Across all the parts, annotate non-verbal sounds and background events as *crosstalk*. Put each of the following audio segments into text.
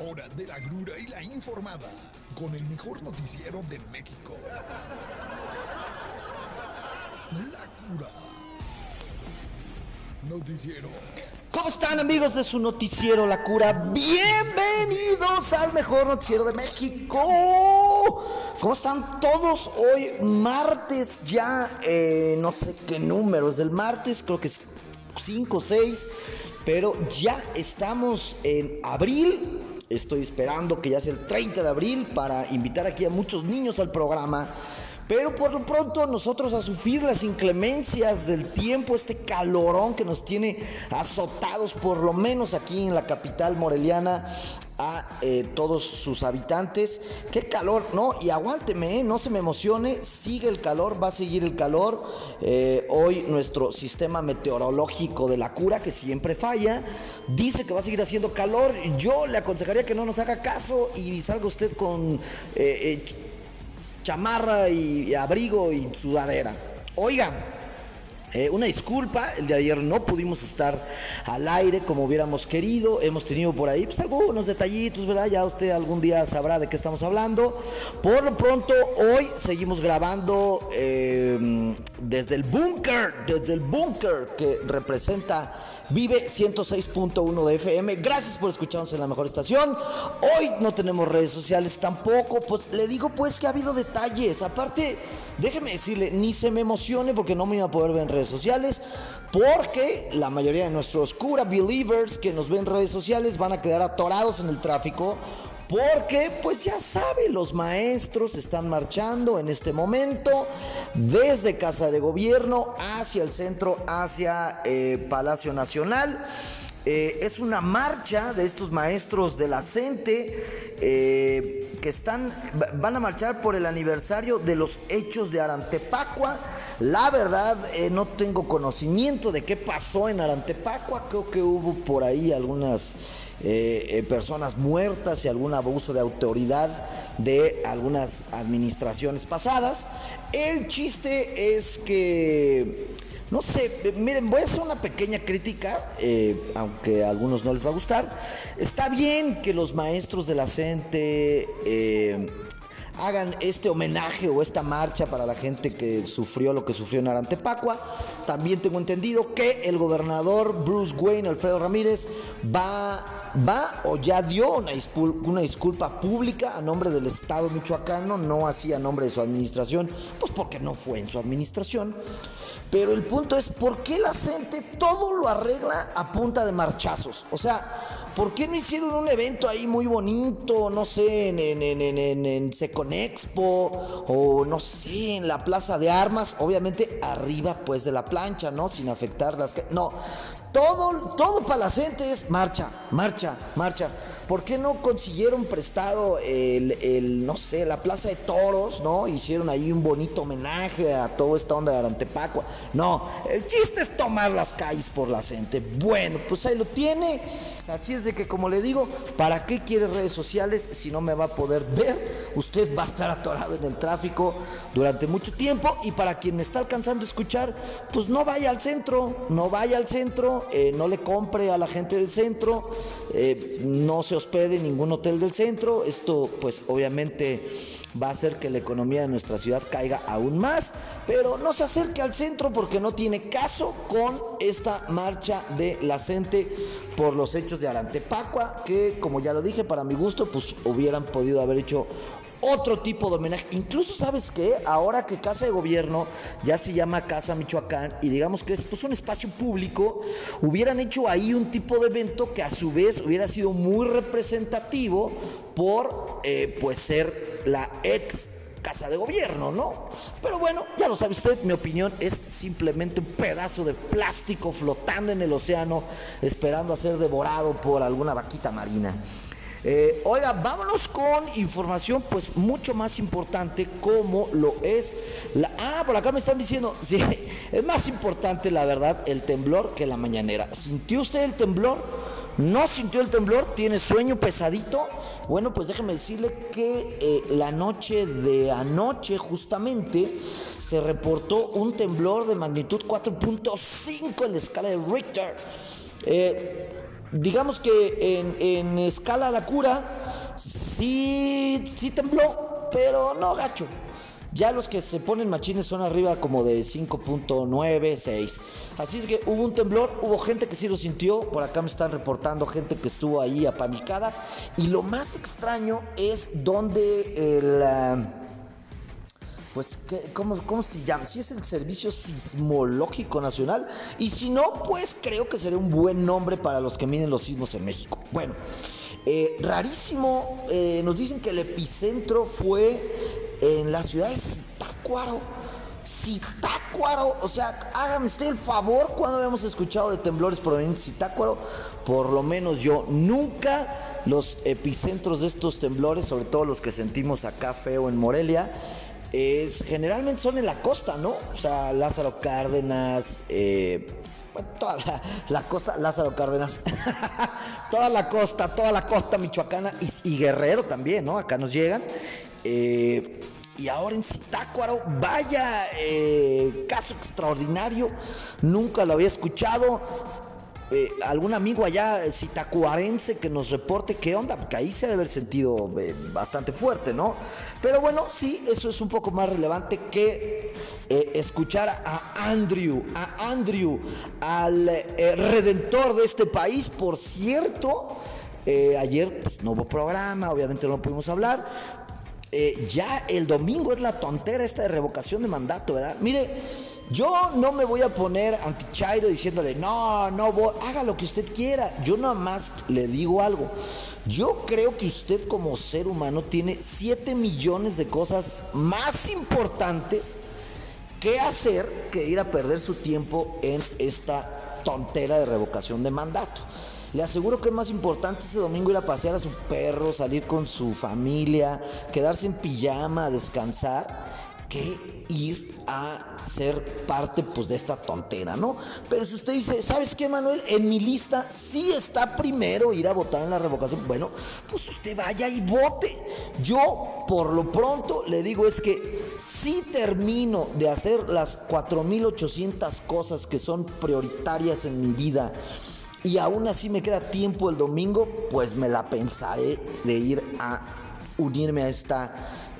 hora de la grura y la informada con el mejor noticiero de México. La cura. Noticiero. ¿Cómo están amigos de su noticiero La Cura? Bienvenidos al mejor noticiero de México. ¿Cómo están todos hoy? Martes ya, eh, no sé qué número es del martes, creo que es 5 o 6, pero ya estamos en abril. Estoy esperando que ya sea el 30 de abril para invitar aquí a muchos niños al programa. Pero por lo pronto nosotros a sufrir las inclemencias del tiempo, este calorón que nos tiene azotados por lo menos aquí en la capital moreliana a eh, todos sus habitantes. Qué calor, ¿no? Y aguánteme, ¿eh? no se me emocione, sigue el calor, va a seguir el calor. Eh, hoy nuestro sistema meteorológico de la cura, que siempre falla, dice que va a seguir haciendo calor. Yo le aconsejaría que no nos haga caso y salga usted con chamarra y, abrigo y sudadera. Oigan, eh, una disculpa, el de ayer no pudimos estar al aire como hubiéramos querido. Hemos tenido por ahí pues, algunos detallitos, ¿verdad? Ya usted algún día sabrá de qué estamos hablando. Por lo pronto, hoy seguimos grabando eh, desde el búnker, desde el búnker que representa Vive 106.1 de FM. Gracias por escucharnos en la mejor estación. Hoy no tenemos redes sociales tampoco. Pues le digo pues que ha habido detalles. Aparte, déjeme decirle, ni se me emocione porque no me iba a poder ver en redes sociales. Porque la mayoría de nuestros cura believers que nos ven en redes sociales van a quedar atorados en el tráfico porque, pues ya sabe, los maestros están marchando en este momento desde Casa de Gobierno hacia el centro, hacia eh, Palacio Nacional. Eh, es una marcha de estos maestros de la CENTE eh, que están, van a marchar por el aniversario de los hechos de Arantepacua. La verdad, no tengo conocimiento de qué pasó en Arantepacua. Creo que hubo por ahí algunas eh, eh, personas muertas y algún abuso de autoridad de algunas administraciones pasadas. El chiste es que, no sé, miren, voy a hacer una pequeña crítica, eh, aunque a algunos no les va a gustar. Está bien que los maestros de la CENTE hagan este homenaje o esta marcha para la gente que sufrió lo que sufrió en Arantepacua. También tengo entendido que el gobernador Bruce Wayne, Alfredo Ramírez, va, va o ya dio una una disculpa pública a nombre del Estado michoacano, no así a nombre de su administración, pues porque no fue en su administración. Pero el punto es, ¿por qué la gente todo lo arregla a punta de marchazos? O sea, ¿Por qué no hicieron un evento ahí muy bonito, no sé, en, en, en, en, Seconexpo o no sé, en la Plaza de Armas? Obviamente arriba pues de la plancha, ¿no? Sin afectar las... No, todo, todo para la gente es marcha, marcha, marcha. ¿Por qué no consiguieron prestado el, no sé, la Plaza de Toros, ¿no? Hicieron ahí un bonito homenaje a toda esta onda de Arantepacua. No, el chiste es tomar las calles por la gente. Bueno, pues ahí lo tiene. Así es de que, como le digo, ¿para qué quiere redes sociales si no me va a poder ver? Usted va a estar atorado en el tráfico durante mucho tiempo. Y para quien me está alcanzando a escuchar, pues no vaya al centro, no vaya al centro eh, no le compre a la gente del centro, eh, no se hospede en ningún hotel del centro. Esto pues obviamente va a hacer que la economía de nuestra ciudad caiga aún más, pero no se acerque al centro porque no tiene caso con esta marcha de la gente por los hechos de Arantepacua, que como ya lo dije, para mi gusto, pues hubieran podido haber hecho otro tipo de homenaje. Incluso, ¿sabes qué? Ahora que Casa de Gobierno ya se llama Casa Michoacán y digamos que es pues, un espacio público, hubieran hecho ahí un tipo de evento que a su vez hubiera sido muy representativo por eh, pues ser la ex casa de gobierno, ¿no? Pero bueno, ya lo sabe usted, mi opinión es simplemente un pedazo de plástico flotando en el océano esperando a ser devorado por alguna vaquita marina. Eh, oiga, vámonos con información pues mucho más importante como lo es la... Ah, por acá me están diciendo, *laughs* sí, es más importante la verdad el temblor que la mañanera. ¿Sintió usted el temblor? ¿No sintió el temblor? ¿Tiene sueño pesadito? Bueno, pues déjeme decirle que eh, la noche de anoche justamente se reportó un temblor de magnitud 4.5 en la escala de Richter. Eh, digamos que en, escala la cura, sí, sí tembló, pero no gacho. Ya los que se ponen machines son arriba como de 5.9, 6. Así es que hubo un temblor, hubo gente que sí lo sintió, por acá me están reportando gente que estuvo ahí apanicada. Y lo más extraño es donde el... Ah, pues, ¿cómo, ¿cómo, se llama? Si es el Servicio Sismológico Nacional. Y si no, pues creo que sería un buen nombre para los que miden los sismos en México. Bueno, eh, rarísimo, eh, nos dicen que el epicentro fue en la ciudad de Zitácuaro. Zitácuaro, o sea, hágame usted el favor cuando habíamos escuchado de temblores provenientes de Zitácuaro, por lo menos yo nunca los epicentros de estos temblores, sobre todo los que sentimos acá feo en Morelia, es, generalmente son en la costa, ¿no? O sea, Lázaro Cárdenas, eh, toda la, costa, Lázaro Cárdenas, *laughs* toda la costa, toda la costa michoacana y, y Guerrero también, ¿no? Acá nos llegan. Eh, y ahora en Zitácuaro, vaya eh, caso extraordinario, nunca lo había escuchado. Eh, algún amigo allá citacuarense que nos reporte qué onda, porque ahí se debe haber sentido bastante fuerte, ¿no? Pero bueno, sí, eso es un poco más relevante que escuchar a Andrew, a Andrew, al redentor de este país, por cierto. ayer pues, no hubo programa, obviamente no pudimos hablar, eh, ya el domingo es la tontera esta de revocación de mandato, ¿verdad? Mire, yo no me voy a poner anti Chairo diciéndole, no, no, haga lo que usted quiera. Yo nada más le digo algo. Yo creo que usted como ser humano tiene 7 millones de cosas más importantes que hacer que ir a perder su tiempo en esta tontera de revocación de mandato. Le aseguro que es más importante ese domingo ir a pasear a su perro, salir con su familia, quedarse en pijama, descansar, que ir a ser parte pues de esta tontera, ¿no? Pero si usted dice, ¿sabes qué, Manuel? En mi lista sí está primero ir a votar en la revocación. Bueno, pues usted vaya y vote. Yo, por lo pronto, le digo es que si termino de hacer las 4.800 cosas que son prioritarias en mi vida y aún así me queda tiempo el domingo, pues me la pensaré de ir a unirme a esta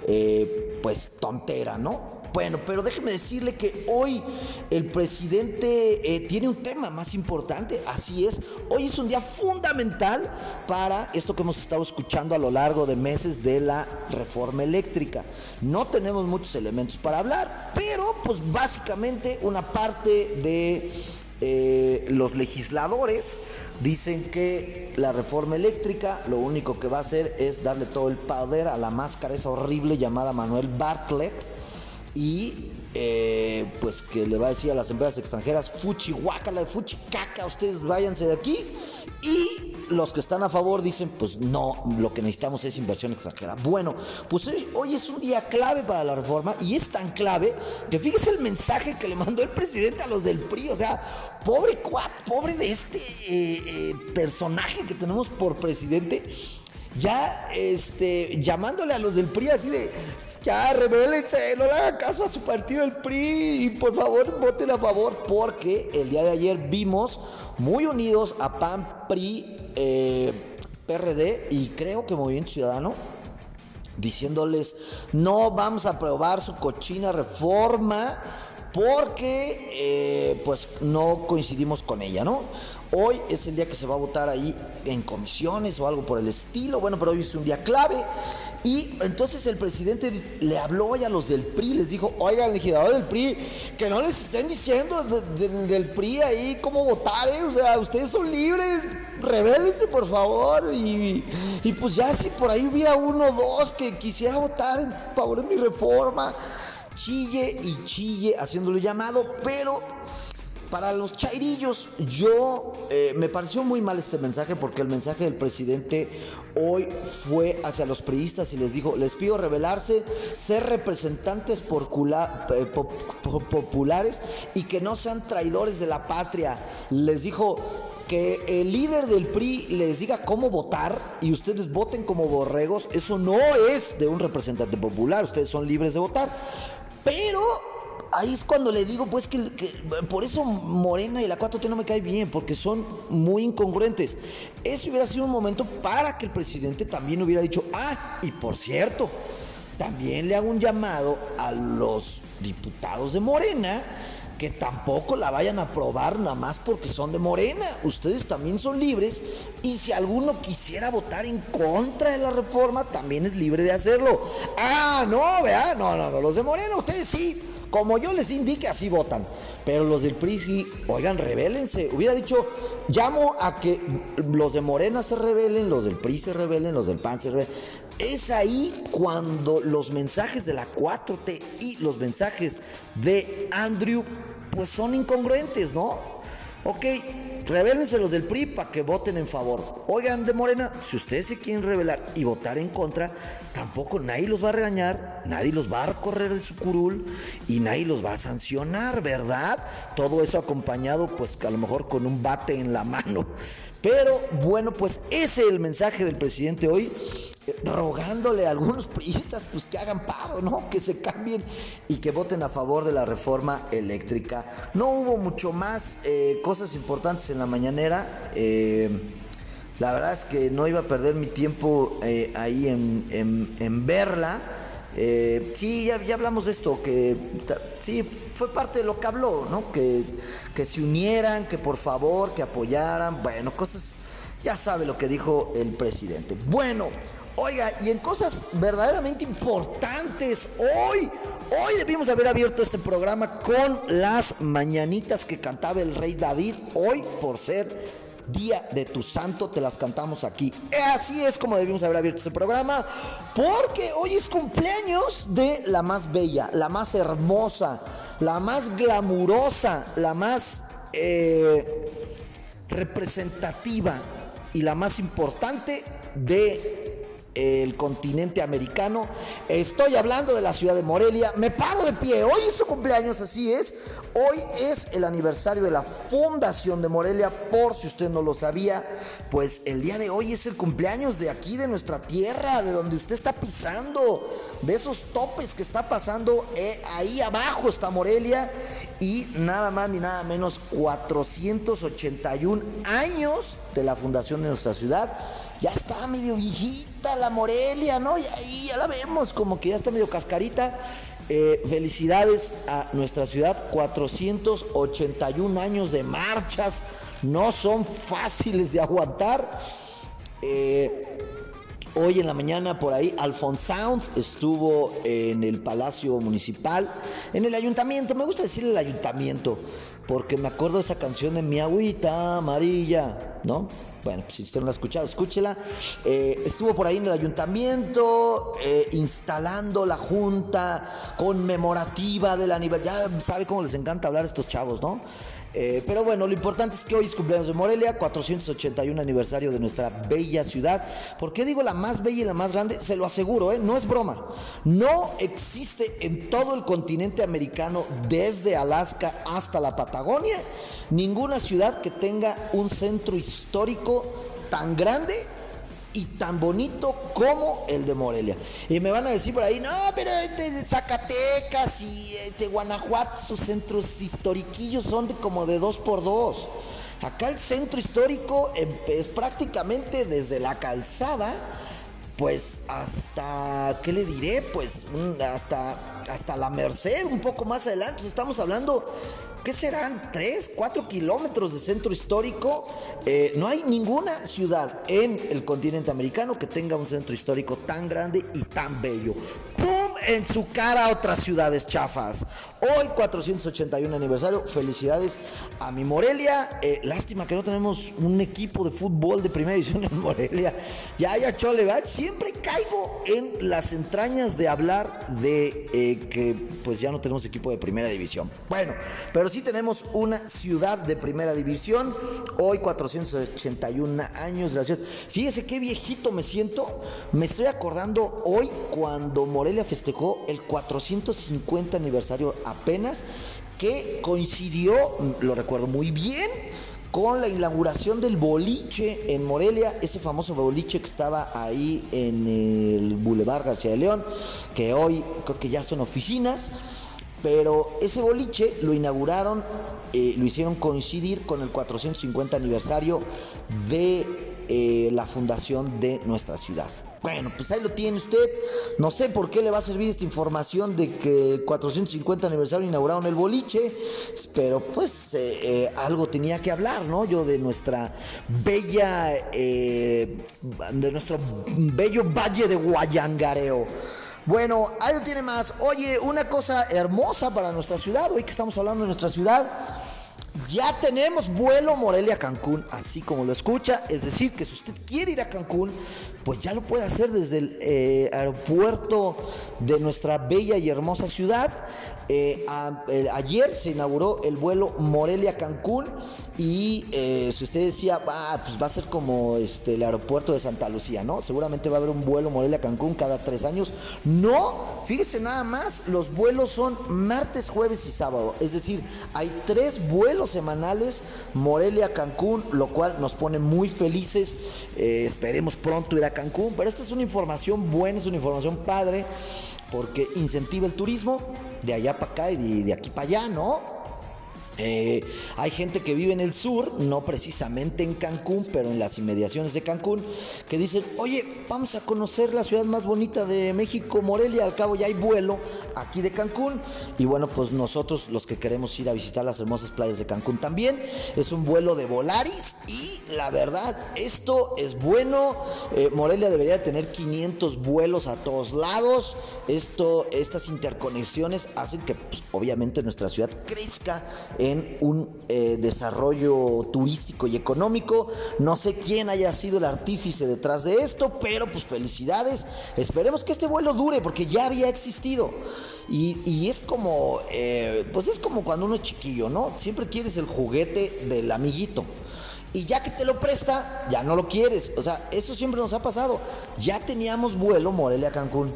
eh, pues tontera, ¿no? Bueno, pero déjeme decirle que hoy el presidente eh, tiene un tema más importante, así es, hoy es un día fundamental para esto que hemos estado escuchando a lo largo de meses de la reforma eléctrica. No tenemos muchos elementos para hablar, pero pues básicamente una parte de eh, los legisladores dicen que la reforma eléctrica lo único que va a hacer es darle todo el poder a la máscara esa horrible llamada Manuel Bartlett y eh, pues que le va a decir a las empresas extranjeras, fuchi guácala, fuchi caca, ustedes váyanse de aquí. Y los que están a favor dicen, pues no, lo que necesitamos es inversión extranjera. Bueno, pues hoy, es un día clave para la reforma y es tan clave que fíjese el mensaje que le mandó el presidente a los del PRI, o sea, pobre cuat, pobre de este eh, eh, personaje que tenemos por presidente ya este, llamándole a los del PRI así de, ya, rebélense, no le hagan caso a su partido el PRI y por favor voten a favor porque el día de ayer vimos muy unidos a PAN, PRI, eh, PRD y creo que Movimiento Ciudadano diciéndoles no vamos a aprobar su cochina reforma porque eh, pues no coincidimos con ella, ¿no? Hoy es el día que se va a votar ahí en comisiones o algo por el estilo, bueno, pero hoy es un día clave. Y entonces el presidente le habló hoy a los del PRI, les dijo, oigan, legislador del PRI, que no les estén diciendo del PRI ahí cómo votar, ¿eh? o sea, ustedes son libres, rebélense por favor. Y, y pues ya si por ahí hubiera uno o dos que quisiera votar en favor de mi reforma, chille y chille haciéndole llamado, pero para los chairillos, yo eh, me pareció muy mal este mensaje porque el mensaje del presidente hoy fue hacia los periodistas y les dijo, les pido revelarse, ser representantes eh, populares y que no sean traidores de la patria. Les dijo que el líder del PRI les diga cómo votar y ustedes voten como borregos, eso no es de un representante popular, ustedes son libres de votar. Pero ahí es cuando le digo, pues, que, por eso Morena y la 4T no me cae bien, porque son muy incongruentes. Eso hubiera sido un momento para que el presidente también hubiera dicho, ah, y por cierto, también le hago un llamado a los diputados de Morena que tampoco la vayan a aprobar nada más porque son de Morena. Ustedes también son libres y si alguno quisiera votar en contra de la reforma, también es libre de hacerlo. Ah, no, vea, no, no, no, los de Morena, ustedes sí. Como yo les indique, así votan. Pero los del PRI sí, oigan, rebélense. Hubiera dicho, llamo a que los de Morena se rebelen, los del PRI se rebelen, los del PAN se rebelen. Es ahí cuando los mensajes de la 4T y los mensajes de Andrew pues son incongruentes, ¿no? Ok, revélense los del PRI para que voten en favor. Oigan, de Morena, si ustedes se quieren revelar y votar en contra, tampoco nadie los va a regañar, nadie los va a correr de su curul y nadie los va a sancionar, ¿verdad? Todo eso acompañado, pues a lo mejor con un bate en la mano. Pero bueno, pues ese es el mensaje del presidente hoy rogándole a algunos priistas pues que hagan paro, ¿no? Que se cambien y que voten a favor de la reforma eléctrica. No hubo mucho más eh, cosas importantes en la mañanera. Eh, la verdad es que no iba a perder mi tiempo eh, ahí en, verla. sí, ya, ya, hablamos de esto, que sí, fue parte de lo que habló, ¿no? Que, que se unieran, que por favor, que apoyaran, bueno, cosas, ya sabe lo que dijo el presidente. Bueno, Oiga, y en cosas verdaderamente importantes, hoy, hoy debimos haber abierto este programa con las mañanitas que cantaba el rey David, hoy por ser Día de tu Santo, te las cantamos aquí. Así es como debimos haber abierto este programa, porque hoy es cumpleaños de la más bella, la más hermosa, la más glamurosa, la más eh, representativa y la más importante de el continente americano. Estoy hablando de la ciudad de Morelia. Me paro de pie. Hoy es su cumpleaños, así es. Hoy es el aniversario de la fundación de Morelia. Por si usted no lo sabía, pues el día de hoy es el cumpleaños de aquí, de nuestra tierra, de donde usted está pisando, de esos topes que está pasando. Eh, ahí abajo está Morelia. Y nada más ni nada menos 481 años de la fundación de nuestra ciudad ya está medio viejita la Morelia, ¿no? Y ahí ya la vemos como que ya está medio cascarita. Eh, felicidades a nuestra ciudad, 481 años de marchas, no son fáciles de aguantar. Eh, Hoy en la mañana por ahí Alphonse estuvo en el Palacio Municipal, en el ayuntamiento, me gusta decir el ayuntamiento, porque me acuerdo de esa canción de Mi agüita amarilla, ¿no? Bueno, pues si usted no la ha escuchado, escúchela. Eh, estuvo por ahí en el ayuntamiento eh, instalando la junta conmemorativa del aniversario. Ya sabe cómo les encanta hablar a estos chavos, ¿no? Eh, pero bueno, lo importante es que hoy es cumpleaños de Morelia, 481 aniversario de nuestra bella ciudad. ¿Por qué digo la más bella y la más grande? Se lo aseguro, ¿eh? no es broma. No existe en todo el continente americano, desde Alaska hasta la Patagonia, ninguna ciudad que tenga un centro histórico tan grande y tan bonito como el de Morelia. Y me van a decir por ahí, no, pero este Zacatecas y este Guanajuato, sus centros históricos son de como de dos por dos. Acá el centro histórico es prácticamente desde la calzada, pues hasta, ¿qué le diré? Pues hasta, hasta la Merced, un poco más adelante. Estamos hablando ¿qué serán? ¿Tres, cuatro kilómetros de centro histórico? Eh, no hay ninguna ciudad en el continente americano que tenga un centro histórico tan grande y tan bello. ¡Pum! En su cara otras ciudades chafas. Hoy 481 aniversario. Felicidades a mi Morelia. Eh, lástima que no tenemos un equipo de fútbol de primera división en Morelia. Ya, ya, chole. Siempre caigo en las entrañas de hablar de eh, que pues ya no tenemos equipo de primera división. Bueno, pero sí tenemos una ciudad de primera división. Hoy 481 años de. Fíjese qué viejito me siento. Me estoy acordando hoy cuando Morelia festejó el 450 aniversario apenas, que coincidió, lo recuerdo muy bien, con la inauguración del boliche en Morelia, ese famoso boliche que estaba ahí en el Boulevard García de León, que hoy creo que ya son oficinas. Pero ese boliche lo inauguraron, eh, lo hicieron coincidir con el 450 aniversario de eh, la fundación de nuestra ciudad. Bueno, pues ahí lo tiene usted. No sé por qué le va a servir esta información de que el 450 aniversario inauguraron el boliche, pero pues eh, eh, algo tenía que hablar, ¿no? Yo de nuestra bella, eh, de nuestro bello valle de Guayangareo. Bueno, ahí lo tiene más. Oye, una cosa hermosa para nuestra ciudad, hoy que estamos hablando de nuestra ciudad. Ya tenemos vuelo Morelia-Cancún, así como lo escucha. Es decir, que si usted quiere ir a Cancún, pues ya lo puede hacer desde el eh, aeropuerto de nuestra bella y hermosa ciudad. Eh, ayer se inauguró el vuelo Morelia-Cancún y eh, si usted decía, ah, pues va a ser como este, el aeropuerto de Santa Lucía, ¿no? Seguramente va a haber un vuelo Morelia-Cancún cada tres años. No, fíjese nada más, los vuelos son martes, jueves y sábado. Es decir, hay tres vuelos semanales Morelia-Cancún, lo cual nos pone muy felices. Esperemos pronto ir a Cancún, pero esta es una información buena, es una información padre porque incentiva el turismo de allá para acá y de, aquí para allá, ¿no? Eh, hay gente que vive en el sur, no precisamente en Cancún, pero en las inmediaciones de Cancún, que dicen, oye, vamos a conocer la ciudad más bonita de México, Morelia, al cabo ya hay vuelo aquí de Cancún. Y bueno, pues nosotros los que queremos ir a visitar las hermosas playas de Cancún también, es un vuelo de Volaris y la verdad, esto es bueno. Eh, Morelia debería tener 500 vuelos a todos lados. Esto, estas interconexiones hacen que pues, obviamente nuestra ciudad crezca un eh, desarrollo turístico y económico. No sé quién haya sido el artífice detrás de esto, pero pues felicidades. Esperemos que este vuelo dure porque ya había existido. Y, es como, eh, pues es como cuando uno es chiquillo, ¿no? Siempre quieres el juguete del amiguito. Y ya que te lo presta, ya no lo quieres. O sea, eso siempre nos ha pasado. Ya teníamos vuelo Morelia-Cancún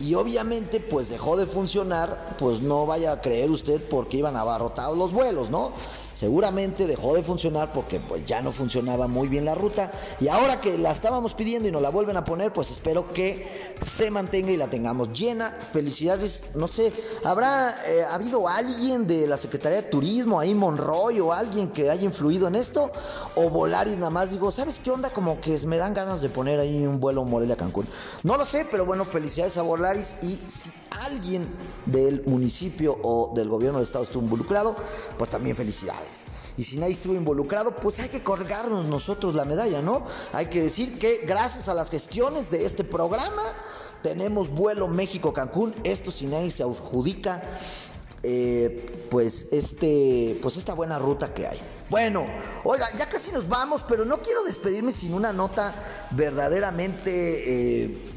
y obviamente pues dejó de funcionar, pues no vaya a creer usted porque iban abarrotados los vuelos, ¿no? Seguramente dejó de funcionar porque pues ya no funcionaba muy bien la ruta y ahora que la estábamos pidiendo y nos la vuelven a poner, pues espero que se mantenga y la tengamos llena. Felicidades, no sé, ¿habrá eh, habido alguien de la Secretaría de Turismo ahí Monroy o alguien que haya influido en esto? O Volaris nada más digo, ¿sabes qué onda? Como que me dan ganas de poner ahí un vuelo Morelia Cancún. No lo sé, pero bueno, felicidades a Volaris y si alguien del municipio o del gobierno del estado estuvo involucrado, pues también felicidades. Y si nadie estuvo involucrado, pues hay que colgarnos nosotros la medalla, ¿no? Hay que decir que gracias a las gestiones de este programa tenemos vuelo México-Cancún. Esto si nadie se adjudica. Eh, pues este pues esta buena ruta que hay. Bueno, oiga, ya casi nos vamos, pero no quiero despedirme sin una nota verdaderamente eh,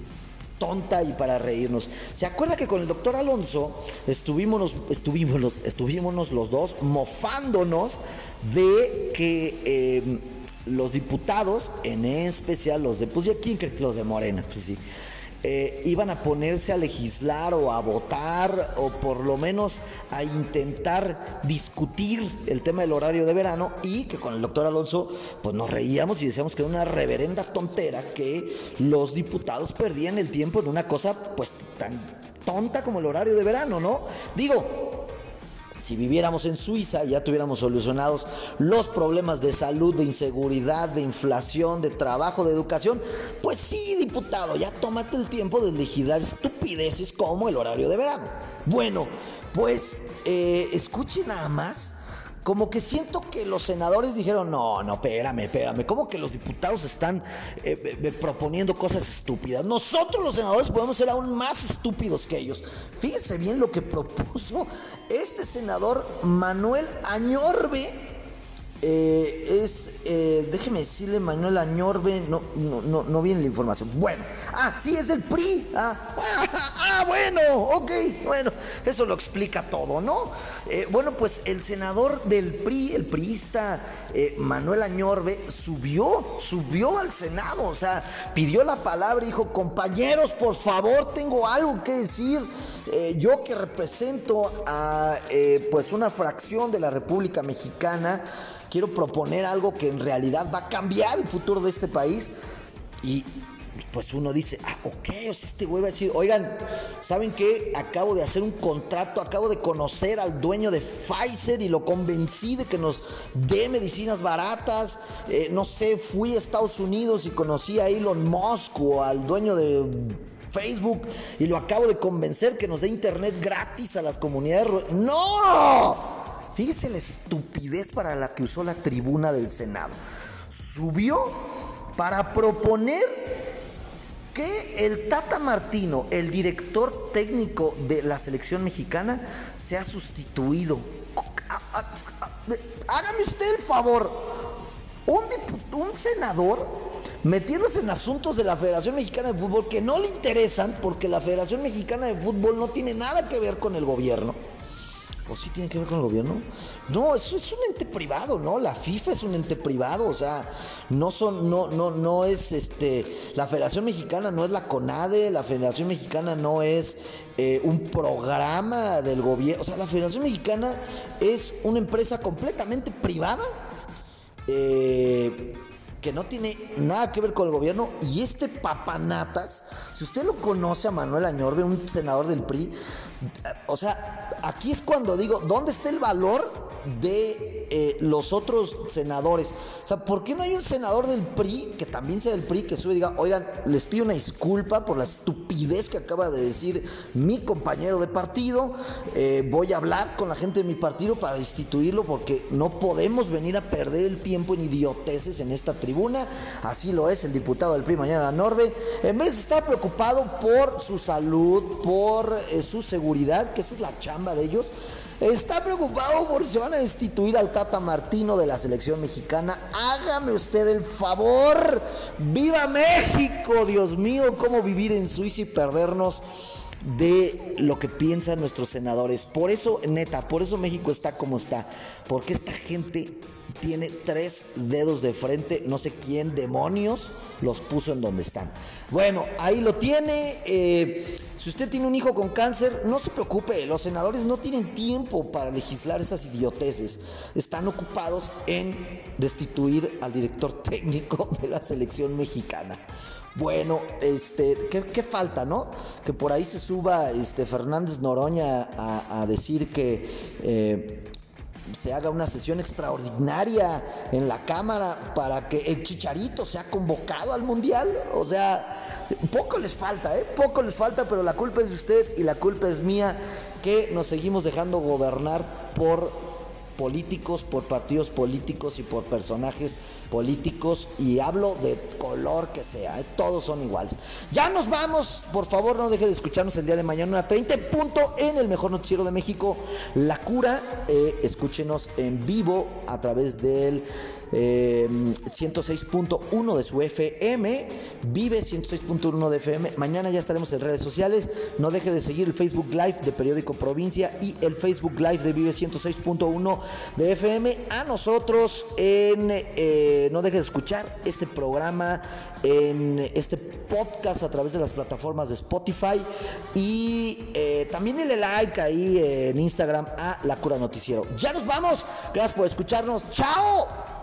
tonta y para reírnos. ¿Se acuerda que con el doctor Alonso estuvimos, estuvimos, estuvimos los dos mofándonos de que eh, los diputados, en especial los de, pues quién los de Morena, pues sí eh, iban a ponerse a legislar o a votar o por lo menos a intentar discutir el tema del horario de verano y que con el doctor Alonso pues nos reíamos y decíamos que era una reverenda tontera que los diputados perdían el tiempo en una cosa pues tan tonta como el horario de verano, ¿no? Digo, si viviéramos en Suiza ya tuviéramos solucionados los problemas de salud, de inseguridad, de inflación, de trabajo, de educación, pues sí, diputado, ya tómate el tiempo de legislar estupideces como el horario de verano. Bueno, pues eh, escuche nada más como que siento que los senadores dijeron, no, no, espérame, espérame, como que los diputados están eh, eh, proponiendo cosas estúpidas. Nosotros los senadores podemos ser aún más estúpidos que ellos. Fíjense bien lo que propuso este senador Manuel Añorbe eh, es, eh, déjeme decirle, Manuel Añorbe, no, no, no, viene la información. Bueno, ah, sí, es el PRI. Ah, *laughs* ah, bueno, ok, bueno, eso lo explica todo, ¿no? Eh, bueno, pues el senador del PRI, el priista Manuel Añorbe, subió, subió al Senado, o sea, pidió la palabra y dijo, compañeros, por favor, tengo algo que decir. Yo que represento a, pues, una fracción de la República Mexicana, quiero proponer algo que en realidad va a cambiar el futuro de este país. Y pues uno dice, ah, ok, o sea, este güey va a decir, oigan, ¿saben qué? Acabo de hacer un contrato, acabo de conocer al dueño de Pfizer y lo convencí de que nos dé medicinas baratas. Eh, no sé, fui a Estados Unidos y conocí a Elon Musk o al dueño de Facebook y lo acabo de convencer que nos dé internet gratis a las comunidades. ¡No! Fíjese la estupidez para la que usó la tribuna del Senado. Subió para proponer que el Tata Martino, el director técnico de la selección mexicana, sea sustituido. Hágame usted el favor. Un, un senador metiéndose en asuntos de la Federación Mexicana de Fútbol que no le interesan porque la Federación Mexicana de Fútbol no tiene nada que ver con el gobierno. ¿O sí tiene que ver con el gobierno? No, eso es un ente privado, ¿no? La FIFA es un ente privado, o sea, no son, no, no, no es este, la Federación Mexicana no es la CONADE, la Federación Mexicana no es eh, un programa del gobierno, o sea, la Federación Mexicana es una empresa completamente privada. Eh, que no tiene nada que ver con el gobierno y este papanatas, si usted lo conoce a Manuel Añorbe, un senador del PRI, o sea, aquí es cuando digo, ¿dónde está el valor de eh, los otros senadores? O sea, ¿por qué no hay un senador del PRI, que también sea del PRI, que sube y diga, oigan, les pido una disculpa por la estupidez que acaba de decir mi compañero de partido, eh, voy a hablar con la gente de mi partido para destituirlo porque no podemos venir a perder el tiempo en idioteces en esta tribuna, así lo es el diputado del PRI mañana Norbe, en vez de estar preocupado por su salud, por eh, su seguridad, que esa es la chamba de ellos, está preocupado por si van a destituir al Tata Martino de la selección mexicana. Hágame usted el favor. ¡Viva México! Dios mío, cómo vivir en Suiza y perdernos de lo que piensan nuestros senadores. Por eso, neta, por eso México está como está. Porque esta gente tiene tres dedos de frente, no sé quién demonios los puso en donde están. Bueno, ahí lo tiene. Eh, si usted tiene un hijo con cáncer, no se preocupe, los senadores no tienen tiempo para legislar esas idioteces. Están ocupados en destituir al director *laughs* técnico de la selección mexicana. Bueno, este, ¿qué, falta, no? Que por ahí se suba este Fernández Noroña a, decir que eh, se haga una sesión extraordinaria en la Cámara para que el Chicharito sea convocado al Mundial. O sea, poco les falta, ¿eh? Poco les falta, pero la culpa es de usted y la culpa es mía que nos seguimos dejando gobernar por políticos, por partidos políticos y por personajes políticos y hablo de color que sea, ¿eh? todos son iguales. Ya nos vamos, por favor no deje de escucharnos el día de mañana a 30 punto en el mejor noticiero de México, La Cura, eh, escúchenos en vivo a través del 106.1 em, de su FM, vive 106.1 de FM. Mañana ya estaremos en redes sociales. No deje de seguir el Facebook Live de Periódico Provincia y el Facebook Live de Vive 106.1 de FM. A nosotros en eh, no deje de escuchar este programa en este podcast a través de las plataformas de Spotify y eh, también denle like ahí en Instagram a La Cura Noticiero. Ya nos vamos. Gracias por escucharnos. Chao.